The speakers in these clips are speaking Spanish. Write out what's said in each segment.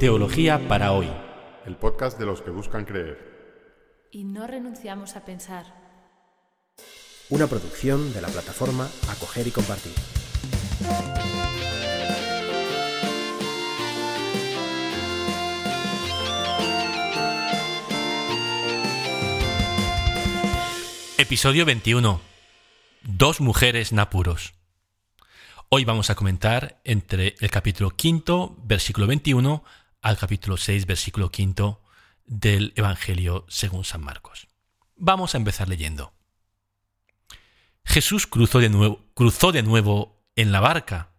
Teología para hoy. El podcast de los que buscan creer. Y no renunciamos a pensar. Una producción de la plataforma Acoger y Compartir. Episodio 21. Dos mujeres napuros. Hoy vamos a comentar entre el capítulo quinto, versículo 21, al capítulo 6, versículo quinto del Evangelio según San Marcos. Vamos a empezar leyendo. Jesús cruzó de nuevo, cruzó de nuevo en la barca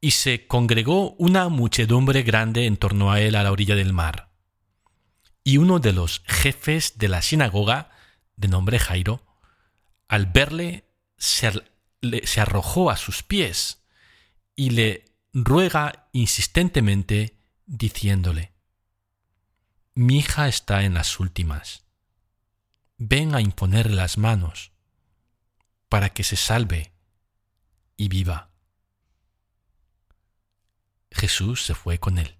y se congregó una muchedumbre grande en torno a él a la orilla del mar. Y uno de los jefes de la sinagoga, de nombre Jairo, al verle se se arrojó a sus pies y le ruega insistentemente diciéndole, Mi hija está en las últimas. Ven a imponerle las manos para que se salve y viva. Jesús se fue con él.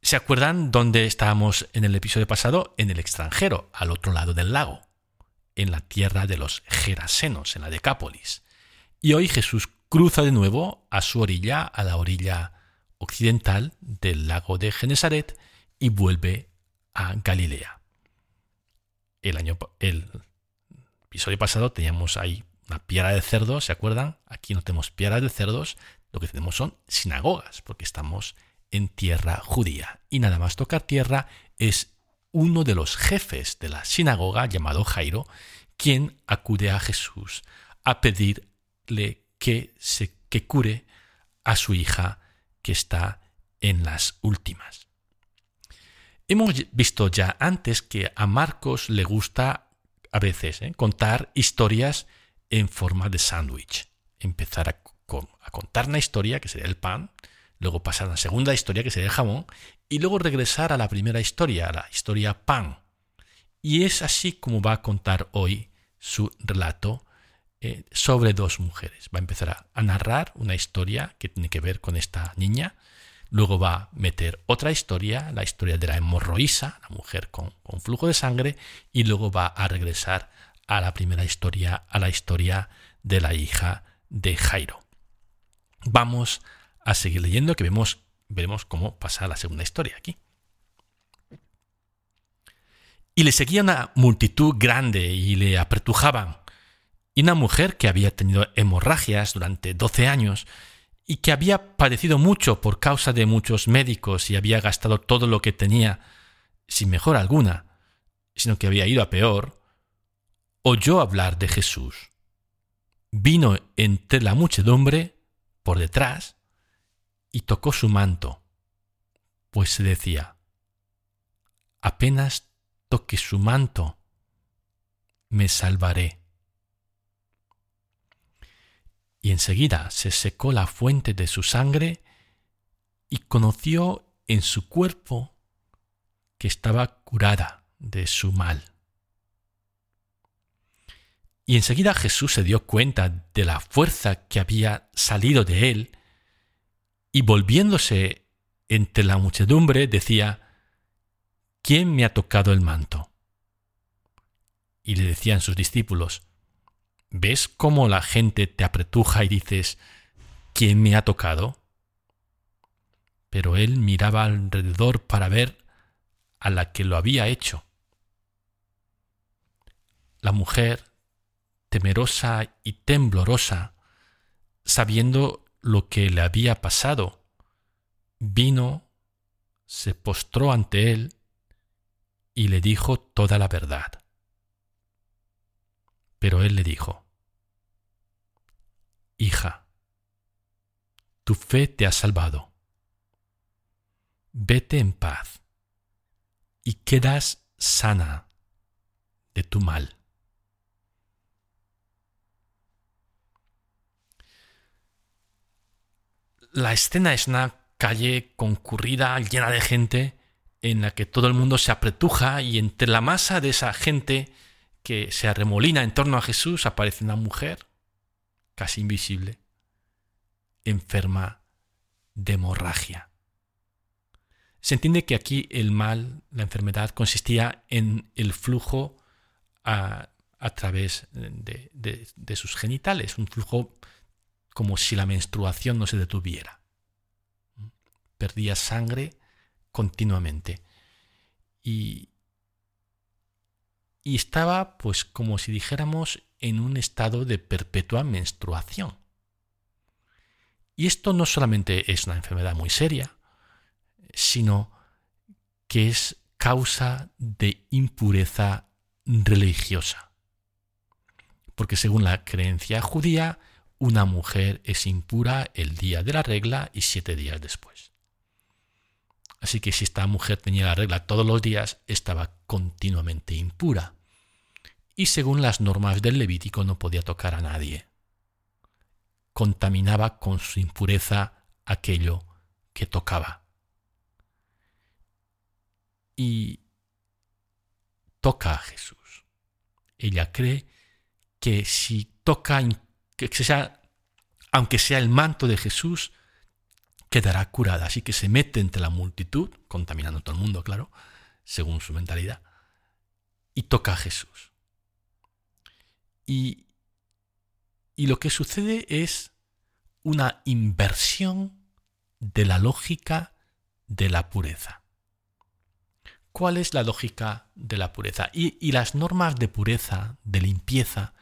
¿Se acuerdan dónde estábamos en el episodio pasado? En el extranjero, al otro lado del lago en la tierra de los Gerasenos, en la Decápolis. Y hoy Jesús cruza de nuevo a su orilla, a la orilla occidental del lago de Genesaret, y vuelve a Galilea. El, año, el episodio pasado teníamos ahí una piedra de cerdos, ¿se acuerdan? Aquí no tenemos piedras de cerdos, lo que tenemos son sinagogas, porque estamos en tierra judía. Y nada más tocar tierra es uno de los jefes de la sinagoga llamado Jairo, quien acude a Jesús a pedirle que cure a su hija que está en las últimas. Hemos visto ya antes que a Marcos le gusta a veces ¿eh? contar historias en forma de sándwich. Empezar a, a, contar una historia, que sería el pan, luego pasar a la segunda historia, que sería el jamón, y luego regresar a la primera historia, a la historia Pan. Y es así como va a contar hoy su relato eh, sobre dos mujeres. Va a empezar a, narrar una historia que tiene que ver con esta niña, luego va a meter otra historia, la historia de la hemorroísa, la mujer con, flujo de sangre, y luego va a regresar a la primera historia, a la historia de la hija de Jairo. Vamos a seguir leyendo que vemos veremos cómo pasa la segunda historia aquí. Y le seguía una multitud grande y le apretujaban. Y una mujer que había tenido hemorragias durante doce años y que había padecido mucho por causa de muchos médicos y había gastado todo lo que tenía, sin mejor alguna, sino que había ido a peor, oyó hablar de Jesús. Vino entre la muchedumbre por detrás y tocó su manto, pues se decía, apenas toque su manto, me salvaré. Y enseguida se secó la fuente de su sangre y conoció en su cuerpo que estaba curada de su mal. Y enseguida Jesús se dio cuenta de la fuerza que había salido de él y volviéndose entre la muchedumbre decía, ¿quién me ha tocado el manto? Y le decían sus discípulos, ¿ves cómo la gente te apretuja y dices, ¿quién me ha tocado? Pero él miraba alrededor para ver a la que lo había hecho. La mujer, temerosa y temblorosa, sabiendo lo que le había pasado. Vino, se postró ante él y le dijo toda la verdad. Pero él le dijo, Hija, tu fe te ha salvado. Vete en paz y quedas sana de tu mal. la escena es una calle concurrida, llena de gente, en la que todo el mundo se apretuja y entre la masa de esa gente que se arremolina en torno a Jesús aparece una mujer, casi invisible, enferma de hemorragia. Se entiende que aquí el mal, la enfermedad, consistía en el flujo a, través de, sus genitales, un flujo como si la menstruación no se detuviera. Perdía sangre continuamente. Y, y estaba, pues como si dijéramos, en un estado de perpetua menstruación. Y esto no solamente es una enfermedad muy seria, sino que es causa de impureza religiosa. Porque según la creencia judía, una mujer es impura el día de la regla y siete días después. Así que si esta mujer tenía la regla todos los días, estaba continuamente impura. Y según las normas del Levítico no podía tocar a nadie. Contaminaba con su impureza aquello que tocaba. Y toca a Jesús. Ella cree que si toca, que sea, aunque sea el manto de Jesús, quedará curada. Así que se mete entre la multitud, contaminando todo el mundo, claro, según su mentalidad, y toca a Jesús. Y, y lo que sucede es una inversión de la lógica de la pureza. ¿Cuál es la lógica de la pureza? Y, y, las normas de pureza, de limpieza,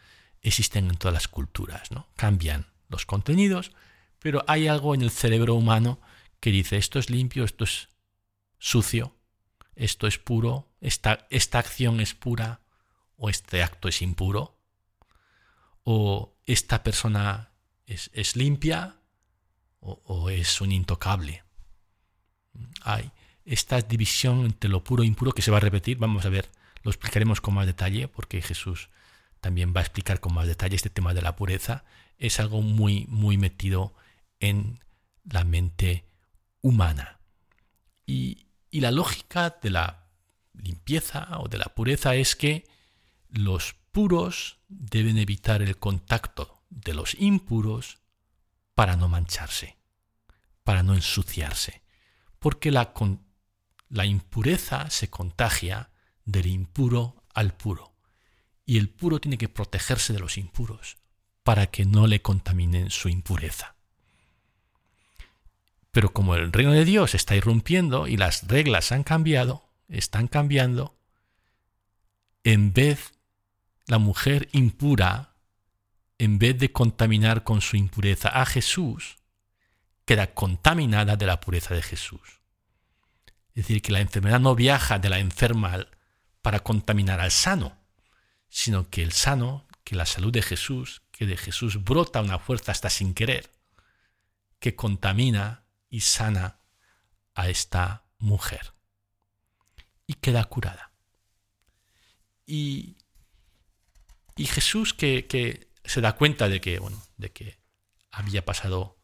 existen en todas las culturas, ¿no? Cambian los contenidos, pero hay algo en el cerebro humano que dice esto es limpio, esto es sucio, esto es puro, esta, esta acción es pura o este acto es impuro, o esta persona es, limpia o, o, es un intocable. Hay esta división entre lo puro e impuro que se va a repetir, vamos a ver, lo explicaremos con más detalle porque Jesús también va a explicar con más detalle este tema de la pureza, es algo muy, muy metido en la mente humana. Y, la lógica de la limpieza o de la pureza es que los puros deben evitar el contacto de los impuros para no mancharse, para no ensuciarse, porque la, la impureza se contagia del impuro al puro, y el puro tiene que protegerse de los impuros para que no le contaminen su impureza. Pero como el reino de Dios está irrumpiendo y las reglas han cambiado, están cambiando, en vez la mujer impura, en vez de contaminar con su impureza a Jesús, queda contaminada de la pureza de Jesús. Es decir, que la enfermedad no viaja de la enferma para contaminar al sano, sino que el sano, que la salud de Jesús, que de Jesús brota una fuerza hasta sin querer, que contamina y sana a esta mujer. Y queda curada. Y, y Jesús que, que, se da cuenta de que, bueno, de que había pasado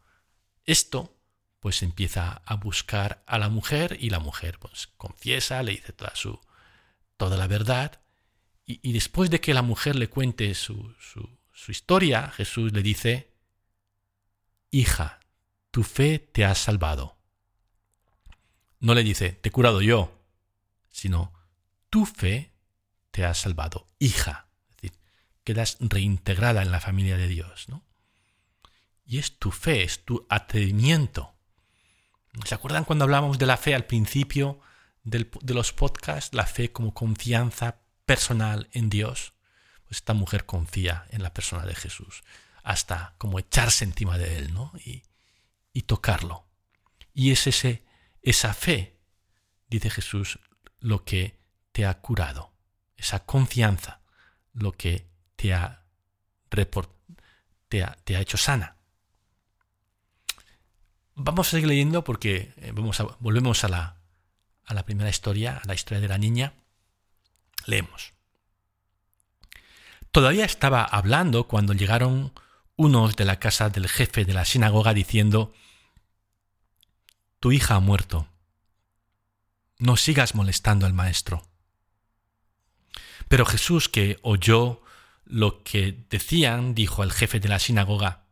esto, pues empieza a buscar a la mujer y la mujer pues confiesa, le dice toda su toda la verdad y, y después de que la mujer le cuente su, su, su historia, Jesús le dice, hija, tu fe te ha salvado. No le dice, te he curado yo, sino, tu fe te ha salvado, hija. Es decir, quedas reintegrada en la familia de Dios, ¿no? Y es tu fe, es tu atrevimiento. ¿Se acuerdan cuando hablábamos de la fe al principio de los podcasts? La fe como confianza personal en Dios. Pues esta mujer confía en la persona de Jesús, hasta como echarse encima de él, ¿no? Y, y tocarlo. Y es ese, esa fe, dice Jesús, lo que te ha curado, esa confianza, lo que te ha, te ha, te ha hecho sana. Vamos a seguir leyendo porque eh, vamos a, volvemos a la, a la primera historia, a la historia de la niña. Leemos. Todavía estaba hablando cuando llegaron unos de la casa del jefe de la sinagoga diciendo, tu hija ha muerto. No sigas molestando al maestro. Pero Jesús, que oyó lo que decían, dijo al jefe de la sinagoga,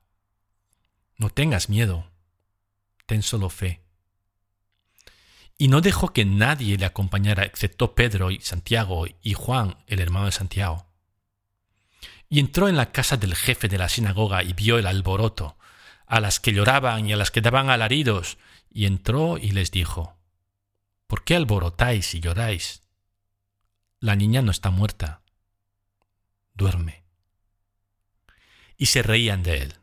No tengas miedo, ten solo fe. Y no dejó que nadie le acompañara excepto Pedro y Santiago y Juan, el hermano de Santiago. Y entró en la casa del jefe de la sinagoga y vio el alboroto, a las que lloraban y a las que daban alaridos, y entró y les dijo, ¿Por qué alborotáis y lloráis? La niña no está muerta, duerme. Y se reían de él.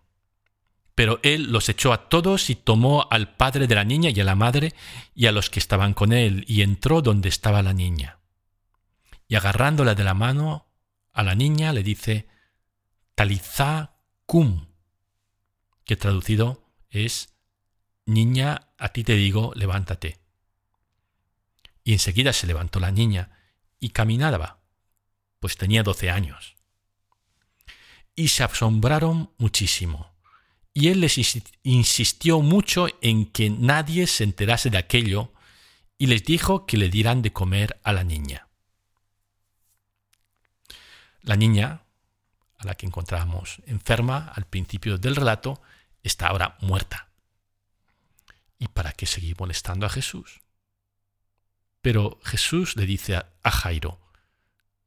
Pero él los echó a todos y tomó al padre de la niña y a la madre y a los que estaban con él, y entró donde estaba la niña. Y agarrándola de la mano a la niña le dice, Talizá cum, que traducido es, Niña, a ti te digo, levántate. Y enseguida se levantó la niña y caminaba, pues tenía doce años. Y se asombraron muchísimo y él les insistió mucho en que nadie se enterase de aquello y les dijo que le dieran de comer a la niña. La niña, a la que encontramos enferma al principio del relato, está ahora muerta. ¿Y para qué seguir molestando a Jesús? Pero Jesús le dice a Jairo,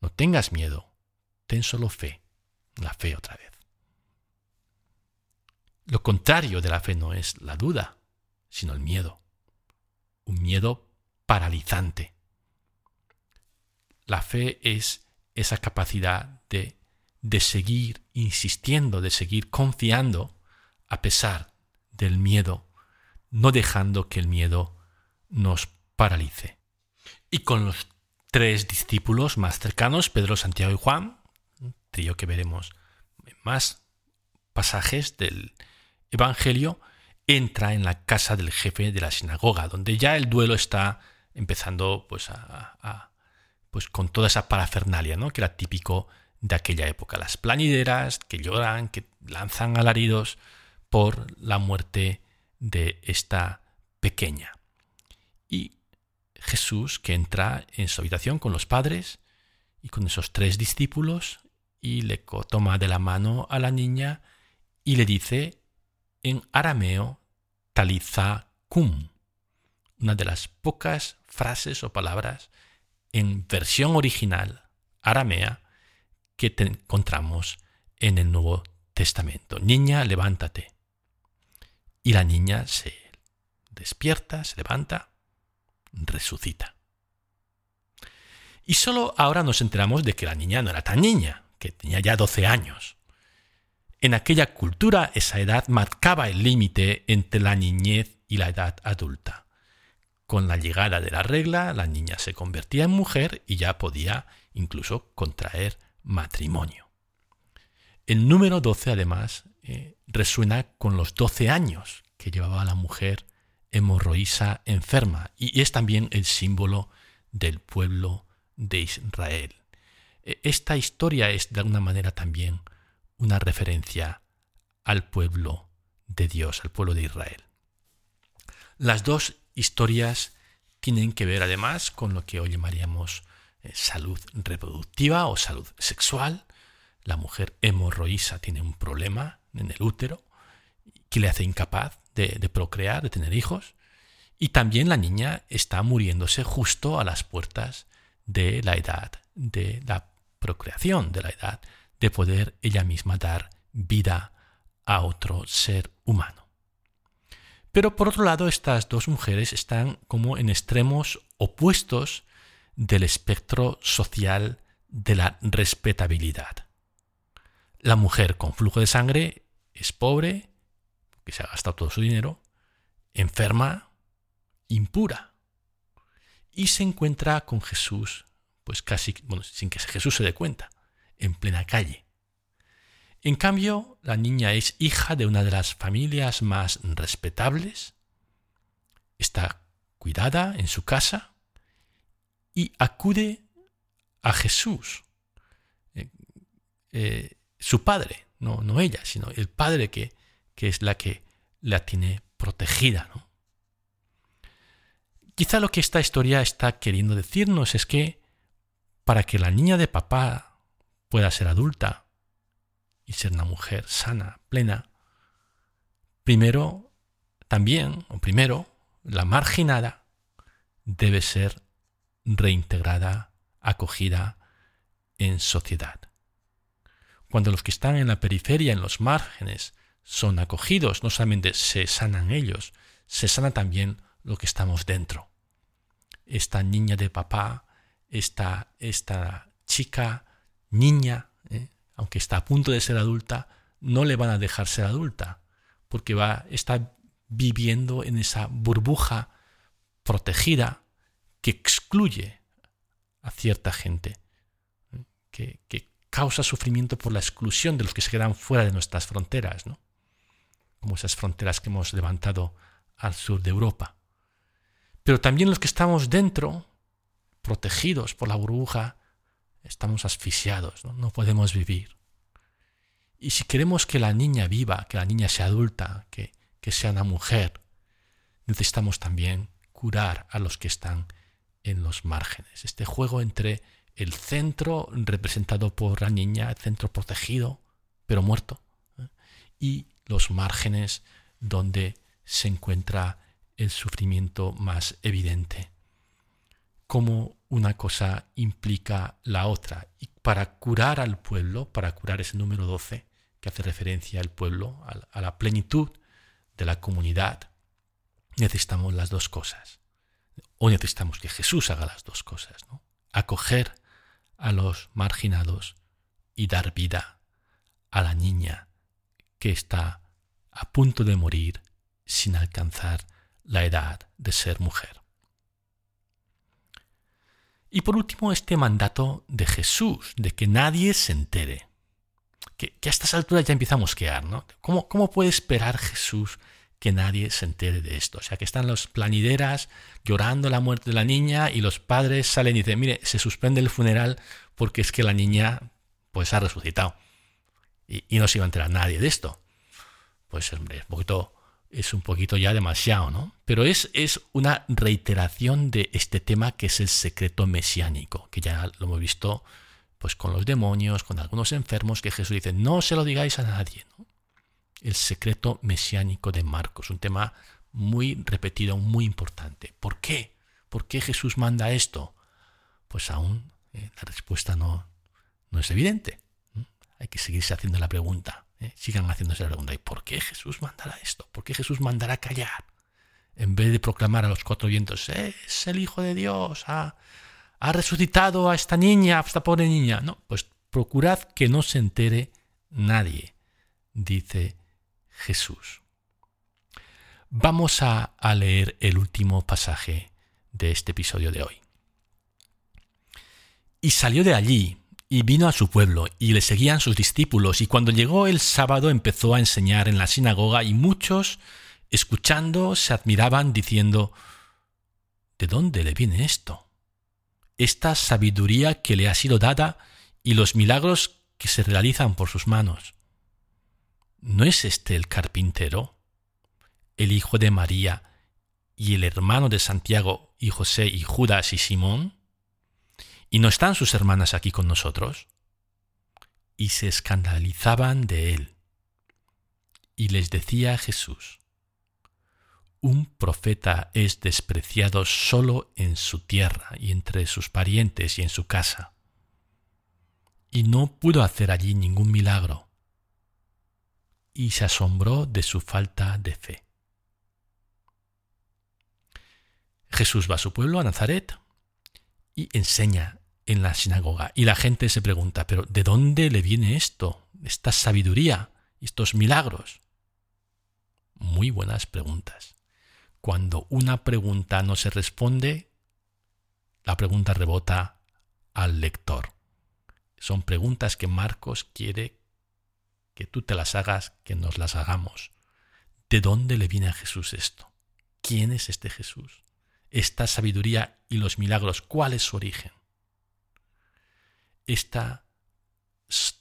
no tengas miedo, ten solo fe, la fe otra vez. Lo contrario de la fe no es la duda, sino el miedo. Un miedo paralizante. La fe es esa capacidad de, de seguir insistiendo, de seguir confiando a pesar del miedo, no dejando que el miedo nos paralice. Y con los tres discípulos más cercanos, Pedro, Santiago y Juan, trío que veremos en más pasajes del, Evangelio, entra en la casa del jefe de la sinagoga, donde ya el duelo está empezando pues, pues con toda esa parafernalia, que era típico de aquella época. Las planideras que lloran, que lanzan alaridos por la muerte de esta pequeña. Y Jesús que entra en su habitación con los padres y con esos tres discípulos y le toma de la mano a la niña y le dice en arameo taliza cum, una de las pocas frases o palabras en versión original aramea que encontramos en el Nuevo Testamento. Niña, levántate. Y la niña se despierta, se levanta, resucita. Y solo ahora nos enteramos de que la niña no era tan niña, que tenía ya 12 años. En aquella cultura esa edad marcaba el límite entre la niñez y la edad adulta. Con la llegada de la regla, la niña se convertía en mujer y ya podía incluso contraer matrimonio. El número 12 además eh, resuena con los 12 años que llevaba la mujer hemorroísa enferma y es también el símbolo del pueblo de Israel. E, esta historia es de alguna manera también una referencia al pueblo de Dios, al pueblo de Israel. Las dos historias tienen que ver además con lo que hoy llamaríamos eh, salud reproductiva o salud sexual. La mujer hemorroísa tiene un problema en el útero que le hace incapaz de, de procrear, de tener hijos. Y también la niña está muriéndose justo a las puertas de la edad de la procreación, de la edad de poder ella misma dar vida a otro ser humano. Pero por otro lado, estas dos mujeres están como en extremos opuestos del espectro social de la respetabilidad. La mujer con flujo de sangre es pobre, que se ha gastado todo su dinero, enferma, impura, y se encuentra con Jesús, pues casi, bueno, sin que Jesús se dé cuenta en plena calle. En cambio, la niña es hija de una de las familias más respetables, está cuidada en su casa y acude a Jesús, eh, eh, su padre, no, no ella, sino el padre que, que es la que la tiene protegida. ¿no? Quizá lo que esta historia está queriendo decirnos es que para que la niña de papá pueda ser adulta y ser una mujer sana, plena, primero también, o primero, la marginada debe ser reintegrada, acogida en sociedad. Cuando los que están en la periferia, en los márgenes, son acogidos, no solamente se sanan ellos, se sana también lo que estamos dentro. Esta niña de papá, esta, esta chica, niña, ¿eh? aunque está a punto de ser adulta, no le van a dejar ser adulta, porque va, está viviendo en esa burbuja protegida que excluye a cierta gente, ¿eh? que, que, causa sufrimiento por la exclusión de los que se quedan fuera de nuestras fronteras, ¿no? como esas fronteras que hemos levantado al sur de Europa. Pero también los que estamos dentro, protegidos por la burbuja, estamos asfixiados, no, podemos vivir. Y si queremos que la niña viva, que la niña sea adulta, que, que sea una mujer, necesitamos también curar a los que están en los márgenes. Este juego entre el centro representado por la niña, el centro protegido, pero muerto, ¿eh? y los márgenes donde se encuentra el sufrimiento más evidente. Cómo una cosa implica la otra. Y para curar al pueblo, para curar ese número 12 que hace referencia al pueblo, a la plenitud de la comunidad, necesitamos las dos cosas. O necesitamos que Jesús haga las dos cosas. ¿no? Acoger a los marginados y dar vida a la niña que está a punto de morir sin alcanzar la edad de ser mujer. Y por último, este mandato de Jesús, de que nadie se entere. Que, a estas alturas ya empieza a mosquear, ¿no? ¿Cómo, ¿Cómo puede esperar Jesús que nadie se entere de esto? O sea, que están los planideras llorando la muerte de la niña y los padres salen y dicen, mire, se suspende el funeral porque es que la niña pues ha resucitado. Y, y no se iba a enterar nadie de esto pues hombre, un poquito, es un poquito ya demasiado, ¿no? Pero es, es una reiteración de este tema que es el secreto mesiánico, que ya lo hemos visto pues con los demonios, con algunos enfermos, que Jesús dice, no se lo digáis a nadie, ¿no? El secreto mesiánico de Marcos, un tema muy repetido, muy importante. ¿Por qué? ¿Por qué Jesús manda esto? Pues aún eh, la respuesta no, no es evidente. Hay que seguirse haciendo la pregunta. ¿eh? sigan haciéndose la pregunta, ¿y por qué Jesús mandará esto? ¿Por qué Jesús mandará callar? En vez de proclamar a los cuatro vientos, es el Hijo de Dios, ha, ha resucitado a esta niña, a esta pobre niña. No, pues procurad que no se entere nadie, dice Jesús. Vamos a, leer el último pasaje de este episodio de hoy. Y salió de allí y vino a su pueblo, y le seguían sus discípulos, y cuando llegó el sábado empezó a enseñar en la sinagoga, y muchos, escuchando, se admiraban, diciendo, ¿De dónde le viene esto? Esta sabiduría que le ha sido dada y los milagros que se realizan por sus manos. ¿No es este el carpintero, el hijo de María, y el hermano de Santiago y José y Judas y Simón? ¿Y no están sus hermanas aquí con nosotros? Y se escandalizaban de él. Y les decía Jesús, un profeta es despreciado solo en su tierra y entre sus parientes y en su casa. Y no pudo hacer allí ningún milagro. Y se asombró de su falta de fe. Jesús va a su pueblo, a Nazaret, y enseña en la sinagoga. Y la gente se pregunta, pero ¿de dónde le viene esto? Esta sabiduría, estos milagros. Muy buenas preguntas. Cuando una pregunta no se responde, la pregunta rebota al lector. Son preguntas que Marcos quiere que tú te las hagas, que nos las hagamos. ¿De dónde le viene a Jesús esto? ¿Quién es este Jesús? Esta sabiduría y los milagros, ¿cuál es su origen? Estas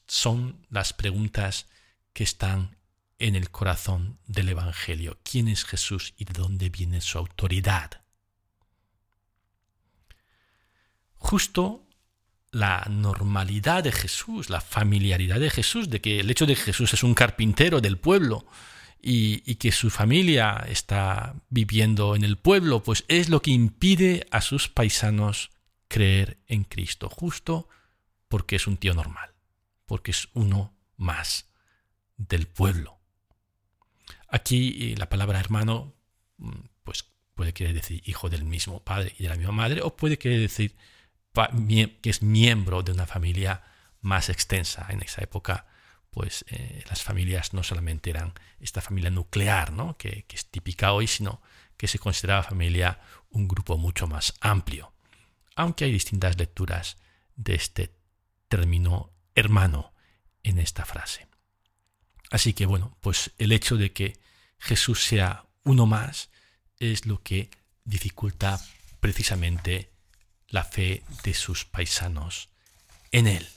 son las preguntas que están en el corazón del Evangelio. ¿Quién es Jesús y de dónde viene su autoridad? Justo la normalidad de Jesús, la familiaridad de Jesús, de que el hecho de que Jesús es un carpintero del pueblo y, que su familia está viviendo en el pueblo, pues es lo que impide a sus paisanos creer en Cristo, justo porque es un tío normal, porque es uno más del pueblo. Aquí eh, la palabra hermano, mm, pues puede querer decir hijo del mismo padre y de la misma madre, o puede querer decir que es miembro de una familia más extensa. En esa época pues eh, las familias no solamente eran esta familia nuclear, ¿no? que, es típica hoy, sino que se consideraba familia un grupo mucho más amplio. Aunque hay distintas lecturas de este término hermano en esta frase. Así que bueno, pues el hecho de que Jesús sea uno más es lo que dificulta precisamente la fe de sus paisanos en él.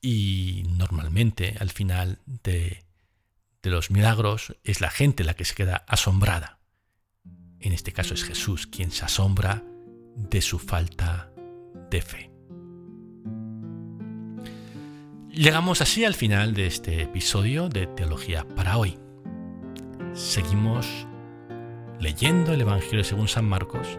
Y normalmente al final de, los milagros es la gente la que se queda asombrada. En este caso es Jesús quien se asombra de su falta de fe. Llegamos así al final de este episodio de Teología para hoy. Seguimos leyendo el Evangelio según San Marcos.